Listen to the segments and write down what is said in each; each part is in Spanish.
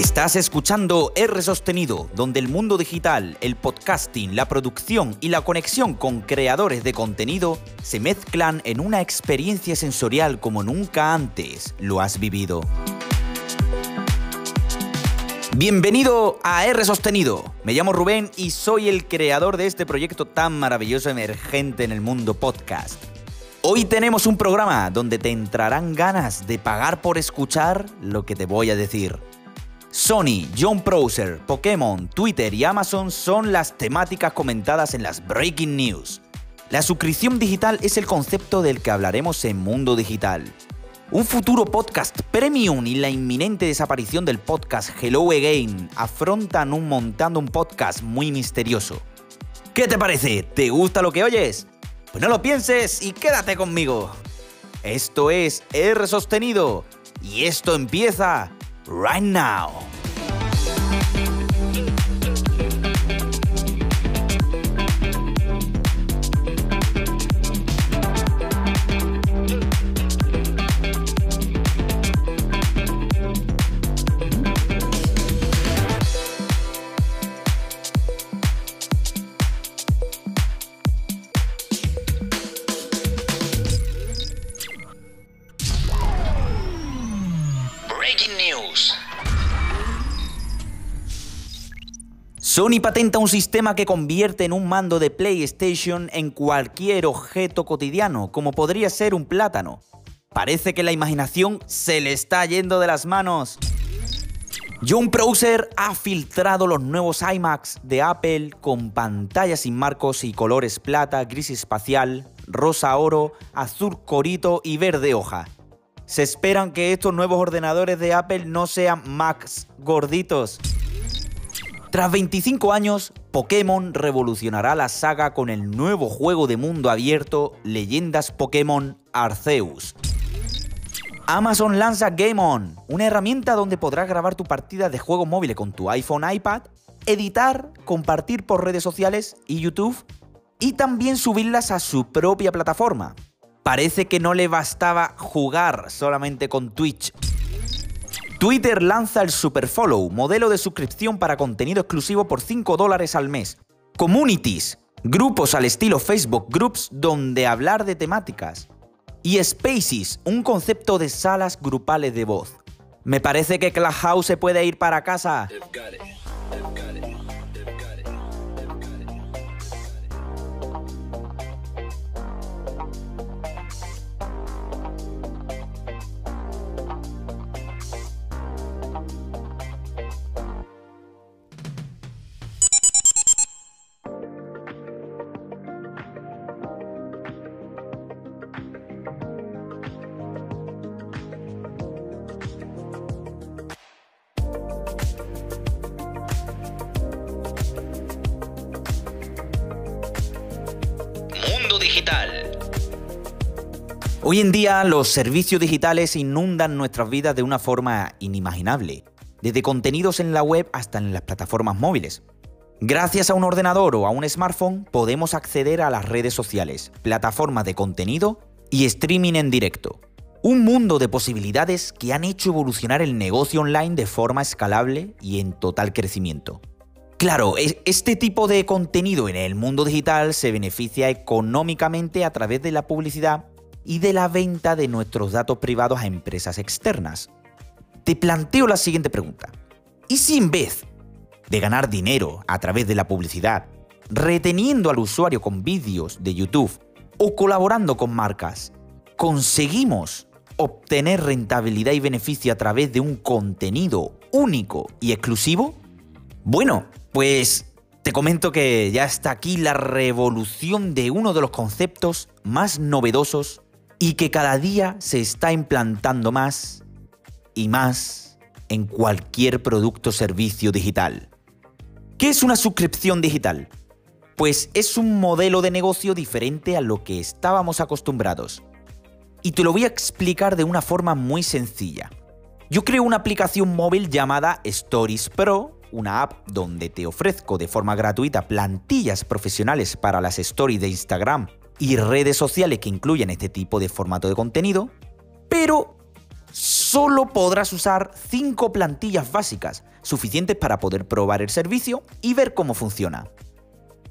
Estás escuchando R Sostenido, donde el mundo digital, el podcasting, la producción y la conexión con creadores de contenido se mezclan en una experiencia sensorial como nunca antes lo has vivido. Bienvenido a R Sostenido. Me llamo Rubén y soy el creador de este proyecto tan maravilloso emergente en el mundo podcast. Hoy tenemos un programa donde te entrarán ganas de pagar por escuchar lo que te voy a decir. Sony, John Browser, Pokémon, Twitter y Amazon son las temáticas comentadas en las Breaking News. La suscripción digital es el concepto del que hablaremos en Mundo Digital. Un futuro podcast premium y la inminente desaparición del podcast Hello Again afrontan un montando un podcast muy misterioso. ¿Qué te parece? ¿Te gusta lo que oyes? Pues no lo pienses y quédate conmigo. Esto es R sostenido y esto empieza right now. Sony patenta un sistema que convierte en un mando de PlayStation en cualquier objeto cotidiano, como podría ser un plátano. Parece que la imaginación se le está yendo de las manos. John Browser ha filtrado los nuevos iMacs de Apple con pantallas sin marcos y colores plata, gris espacial, rosa oro, azul corito y verde hoja. Se esperan que estos nuevos ordenadores de Apple no sean Macs gorditos. Tras 25 años, Pokémon revolucionará la saga con el nuevo juego de mundo abierto Leyendas Pokémon Arceus. Amazon lanza Game On, una herramienta donde podrás grabar tu partida de juego móvil con tu iPhone, iPad, editar, compartir por redes sociales y YouTube y también subirlas a su propia plataforma. Parece que no le bastaba jugar solamente con Twitch. Twitter lanza el Superfollow, modelo de suscripción para contenido exclusivo por 5 dólares al mes. Communities, grupos al estilo Facebook Groups donde hablar de temáticas. Y Spaces, un concepto de salas grupales de voz. Me parece que Clubhouse se puede ir para casa. Hoy en día los servicios digitales inundan nuestras vidas de una forma inimaginable, desde contenidos en la web hasta en las plataformas móviles. Gracias a un ordenador o a un smartphone podemos acceder a las redes sociales, plataformas de contenido y streaming en directo. Un mundo de posibilidades que han hecho evolucionar el negocio online de forma escalable y en total crecimiento. Claro, este tipo de contenido en el mundo digital se beneficia económicamente a través de la publicidad y de la venta de nuestros datos privados a empresas externas. Te planteo la siguiente pregunta. ¿Y si en vez de ganar dinero a través de la publicidad, reteniendo al usuario con vídeos de YouTube o colaborando con marcas, conseguimos obtener rentabilidad y beneficio a través de un contenido único y exclusivo? Bueno, pues te comento que ya está aquí la revolución de uno de los conceptos más novedosos y que cada día se está implantando más y más en cualquier producto o servicio digital. ¿Qué es una suscripción digital? Pues es un modelo de negocio diferente a lo que estábamos acostumbrados. Y te lo voy a explicar de una forma muy sencilla. Yo creo una aplicación móvil llamada Stories Pro una app donde te ofrezco de forma gratuita plantillas profesionales para las stories de Instagram y redes sociales que incluyen este tipo de formato de contenido, pero solo podrás usar 5 plantillas básicas, suficientes para poder probar el servicio y ver cómo funciona.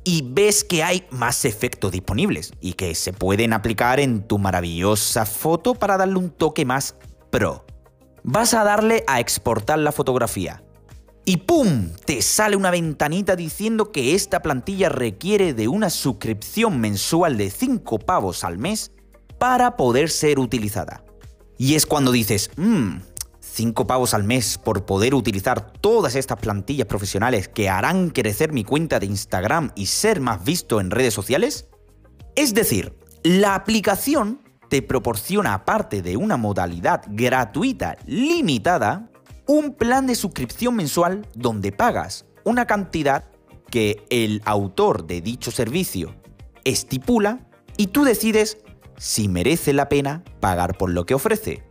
Y ves que hay más efectos disponibles y que se pueden aplicar en tu maravillosa foto para darle un toque más pro. Vas a darle a exportar la fotografía. Y ¡pum! Te sale una ventanita diciendo que esta plantilla requiere de una suscripción mensual de 5 pavos al mes para poder ser utilizada. Y es cuando dices, mmm, 5 pavos al mes por poder utilizar todas estas plantillas profesionales que harán crecer mi cuenta de Instagram y ser más visto en redes sociales? Es decir, la aplicación te proporciona, aparte de una modalidad gratuita limitada, un plan de suscripción mensual donde pagas una cantidad que el autor de dicho servicio estipula y tú decides si merece la pena pagar por lo que ofrece.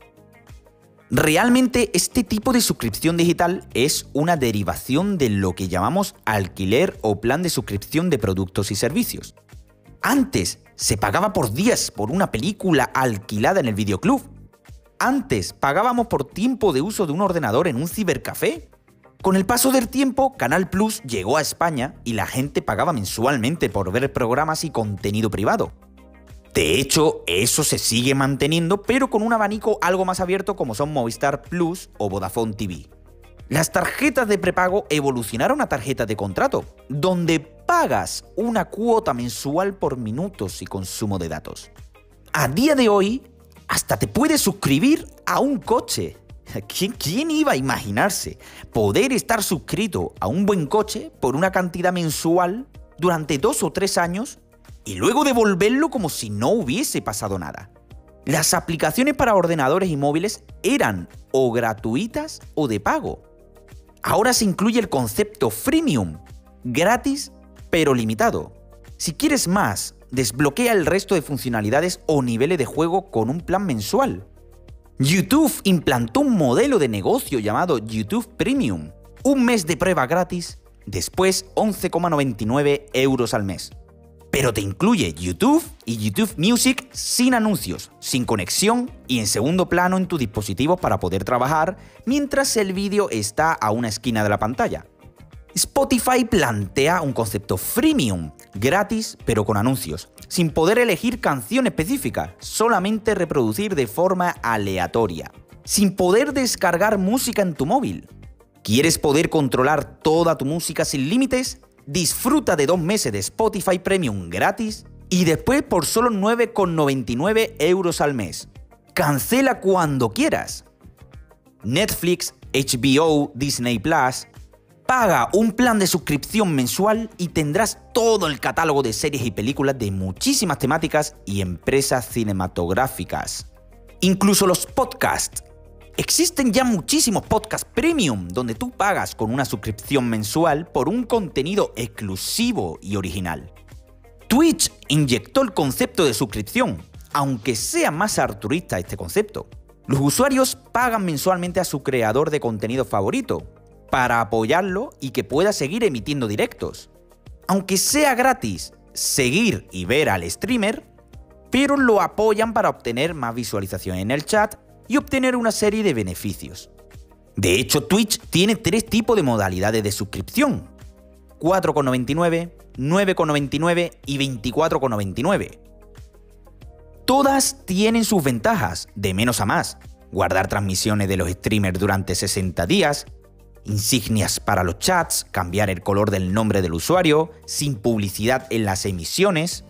Realmente este tipo de suscripción digital es una derivación de lo que llamamos alquiler o plan de suscripción de productos y servicios. Antes se pagaba por días por una película alquilada en el videoclub. Antes pagábamos por tiempo de uso de un ordenador en un cibercafé. Con el paso del tiempo, Canal Plus llegó a España y la gente pagaba mensualmente por ver programas y contenido privado. De hecho, eso se sigue manteniendo, pero con un abanico algo más abierto como son Movistar Plus o Vodafone TV. Las tarjetas de prepago evolucionaron a tarjetas de contrato, donde pagas una cuota mensual por minutos y consumo de datos. A día de hoy, hasta te puedes suscribir a un coche. ¿Quién, iba a imaginarse poder estar suscrito a un buen coche por una cantidad mensual durante dos o tres años y luego devolverlo como si no hubiese pasado nada? Las aplicaciones para ordenadores y móviles eran o gratuitas o de pago. Ahora se incluye el concepto freemium, gratis pero limitado. Si quieres más, desbloquea el resto de funcionalidades o niveles de juego con un plan mensual. YouTube implantó un modelo de negocio llamado YouTube Premium. Un mes de prueba gratis, después 11,99 euros al mes. Pero te incluye YouTube y YouTube Music sin anuncios, sin conexión y en segundo plano en tu dispositivo para poder trabajar mientras el vídeo está a una esquina de la pantalla. Spotify plantea un concepto freemium, gratis pero con anuncios, sin poder elegir canción específica, solamente reproducir de forma aleatoria, sin poder descargar música en tu móvil. ¿Quieres poder controlar toda tu música sin límites? disfruta de dos meses de Spotify Premium gratis y después por solo 9,99 euros al mes. Cancela cuando quieras. Netflix, HBO, Disney Plus. Paga un plan de suscripción mensual y tendrás todo el catálogo de series y películas de muchísimas temáticas y empresas cinematográficas. Incluso los podcasts Existen ya muchísimos podcasts premium donde tú pagas con una suscripción mensual por un contenido exclusivo y original. Twitch inyectó el concepto de suscripción, aunque sea más altruista este concepto. Los usuarios pagan mensualmente a su creador de contenido favorito para apoyarlo y que pueda seguir emitiendo directos. Aunque sea gratis seguir y ver al streamer, pero lo apoyan para obtener más visualización en el chat y obtener una serie de beneficios. De hecho, Twitch tiene tres tipos de modalidades de suscripción. 4,99, 9,99 y 24,99. Todas tienen sus ventajas, de menos a más. Guardar transmisiones de los streamers durante 60 días, insignias para los chats, cambiar el color del nombre del usuario, sin publicidad en las emisiones,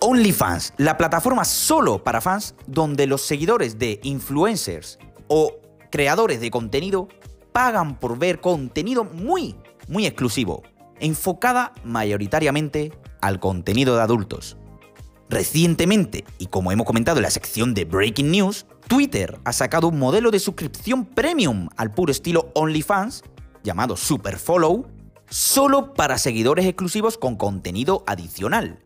OnlyFans, la plataforma solo para fans donde los seguidores de influencers o creadores de contenido pagan por ver contenido muy, muy exclusivo, enfocada mayoritariamente al contenido de adultos. Recientemente, y como hemos comentado en la sección de Breaking News, Twitter ha sacado un modelo de suscripción premium al puro estilo OnlyFans, llamado Super Follow, solo para seguidores exclusivos con contenido adicional.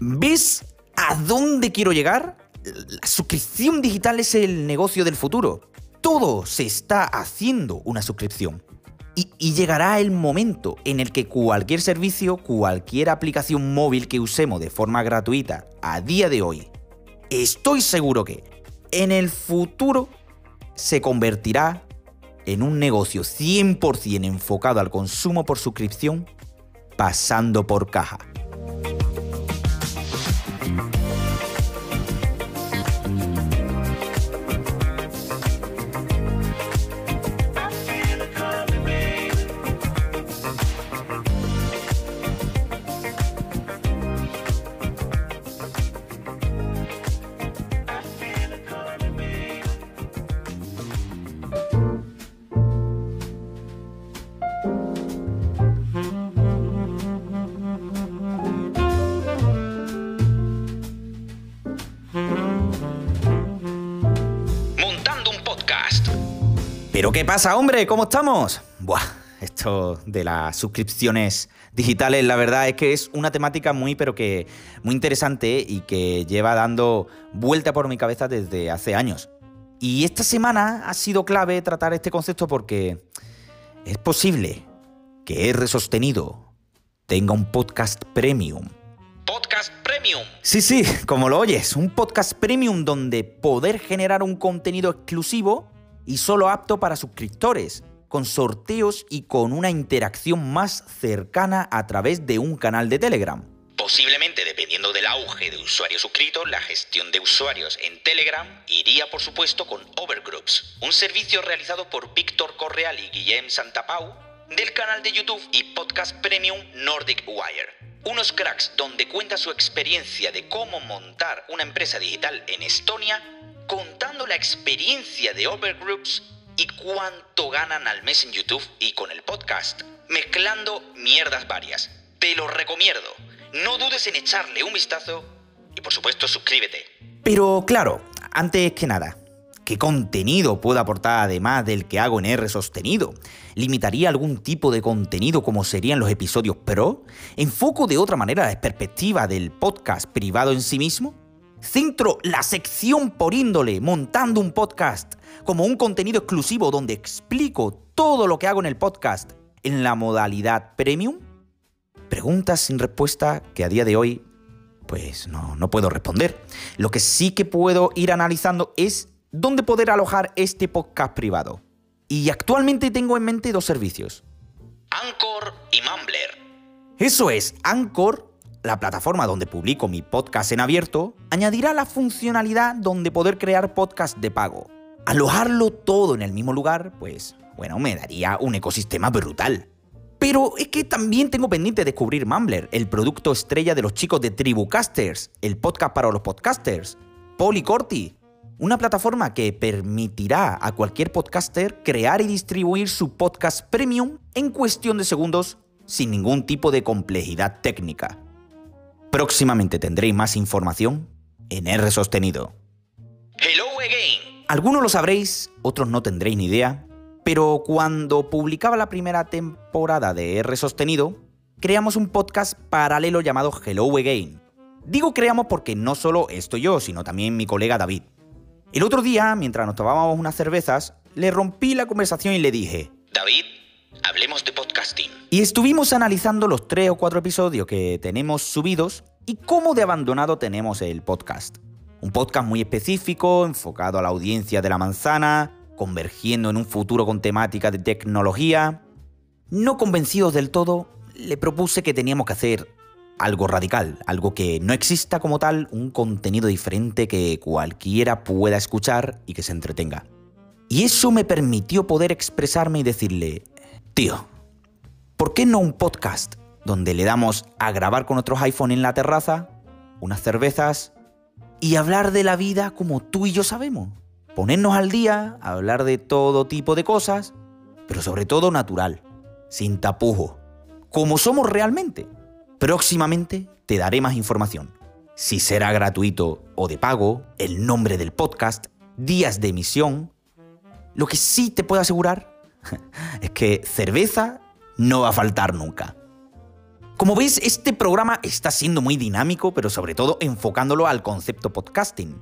¿Ves a dónde quiero llegar? La suscripción digital es el negocio del futuro. Todo se está haciendo una suscripción. Y, llegará el momento en el que cualquier servicio, cualquier aplicación móvil que usemos de forma gratuita a día de hoy, estoy seguro que en el futuro se convertirá en un negocio 100% enfocado al consumo por suscripción, pasando por caja. ¿Pero qué pasa, hombre? ¿Cómo estamos? Buah, esto de las suscripciones digitales, la verdad es que es una temática muy, pero que muy interesante y que lleva dando vuelta por mi cabeza desde hace años. Y esta semana ha sido clave tratar este concepto porque es posible que R sostenido tenga un podcast premium. Podcast premium. Sí, sí, como lo oyes, un podcast premium donde poder generar un contenido exclusivo y solo apto para suscriptores, con sorteos y con una interacción más cercana a través de un canal de Telegram. Posiblemente, dependiendo del auge de usuarios suscritos, la gestión de usuarios en Telegram iría, por supuesto, con Overgroups, un servicio realizado por Víctor Correal y Guillem Santapau del canal de YouTube y podcast premium Nordic Wire. Unos cracks donde cuenta su experiencia de cómo montar una empresa digital en Estonia la experiencia de Overgroups y cuánto ganan al mes en YouTube y con el podcast, mezclando mierdas varias. Te lo recomiendo. No dudes en echarle un vistazo y por supuesto suscríbete. Pero claro, antes que nada, ¿qué contenido puedo aportar además del que hago en R sostenido? ¿Limitaría algún tipo de contenido como serían los episodios pro? ¿Enfoco de otra manera la perspectiva del podcast privado en sí mismo? Centro la sección por índole, montando un podcast, como un contenido exclusivo donde explico todo lo que hago en el podcast en la modalidad premium. Preguntas sin respuesta que a día de hoy, pues no, no puedo responder. Lo que sí que puedo ir analizando es dónde poder alojar este podcast privado. Y actualmente tengo en mente dos servicios. Anchor y Mumbler. Eso es, Anchor la plataforma donde publico mi podcast en abierto añadirá la funcionalidad donde poder crear podcast de pago. Alojarlo todo en el mismo lugar, pues, bueno, me daría un ecosistema brutal. Pero es que también tengo pendiente de descubrir Mumbler, el producto estrella de los chicos de Tribucasters, el podcast para los podcasters. Polycorti, una plataforma que permitirá a cualquier podcaster crear y distribuir su podcast premium en cuestión de segundos sin ningún tipo de complejidad técnica. Próximamente tendréis más información en R sostenido. Hello again. Algunos lo sabréis, otros no tendréis ni idea, pero cuando publicaba la primera temporada de R sostenido, creamos un podcast paralelo llamado Hello Again. Digo creamos porque no solo estoy yo, sino también mi colega David. El otro día, mientras nos tomábamos unas cervezas, le rompí la conversación y le dije, David, hablemos de podcasting. Y estuvimos analizando los tres o cuatro episodios que tenemos subidos y cómo de abandonado tenemos el podcast. Un podcast muy específico, enfocado a la audiencia de la manzana, convergiendo en un futuro con temática de tecnología. No convencidos del todo, le propuse que teníamos que hacer algo radical, algo que no exista como tal, un contenido diferente que cualquiera pueda escuchar y que se entretenga. Y eso me permitió poder expresarme y decirle, Tío, ¿por qué no un podcast donde le damos a grabar con otros iPhone en la terraza, unas cervezas y hablar de la vida como tú y yo sabemos? Ponernos al día, hablar de todo tipo de cosas, pero sobre todo natural, sin tapujo, como somos realmente. Próximamente te daré más información. Si será gratuito o de pago, el nombre del podcast, días de emisión. Lo que sí te puedo asegurar es que cerveza no va a faltar nunca. Como veis, este programa está siendo muy dinámico, pero sobre todo enfocándolo al concepto podcasting.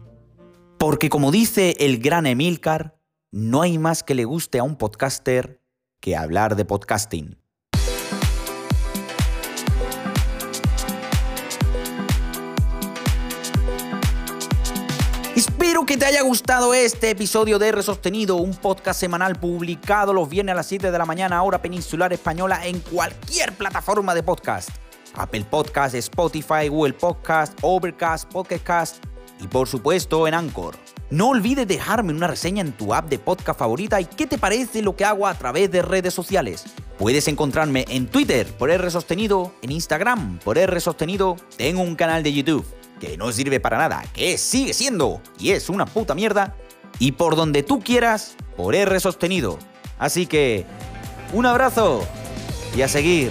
Porque como dice el gran Emilcar, no hay más que le guste a un podcaster que hablar de podcasting. Espero que te haya gustado este episodio de R Sostenido, un podcast semanal publicado los viernes a las 7 de la mañana, hora peninsular española, en cualquier plataforma de podcast. Apple Podcast, Spotify, Google Podcast, Overcast, Podcast y por supuesto en Anchor. No olvides dejarme una reseña en tu app de podcast favorita y qué te parece lo que hago a través de redes sociales. Puedes encontrarme en Twitter por R Sostenido, en Instagram por R Sostenido, tengo un canal de YouTube que no sirve para nada, que sigue siendo y es una puta mierda, y por donde tú quieras por R Sostenido. Así que, un abrazo y a seguir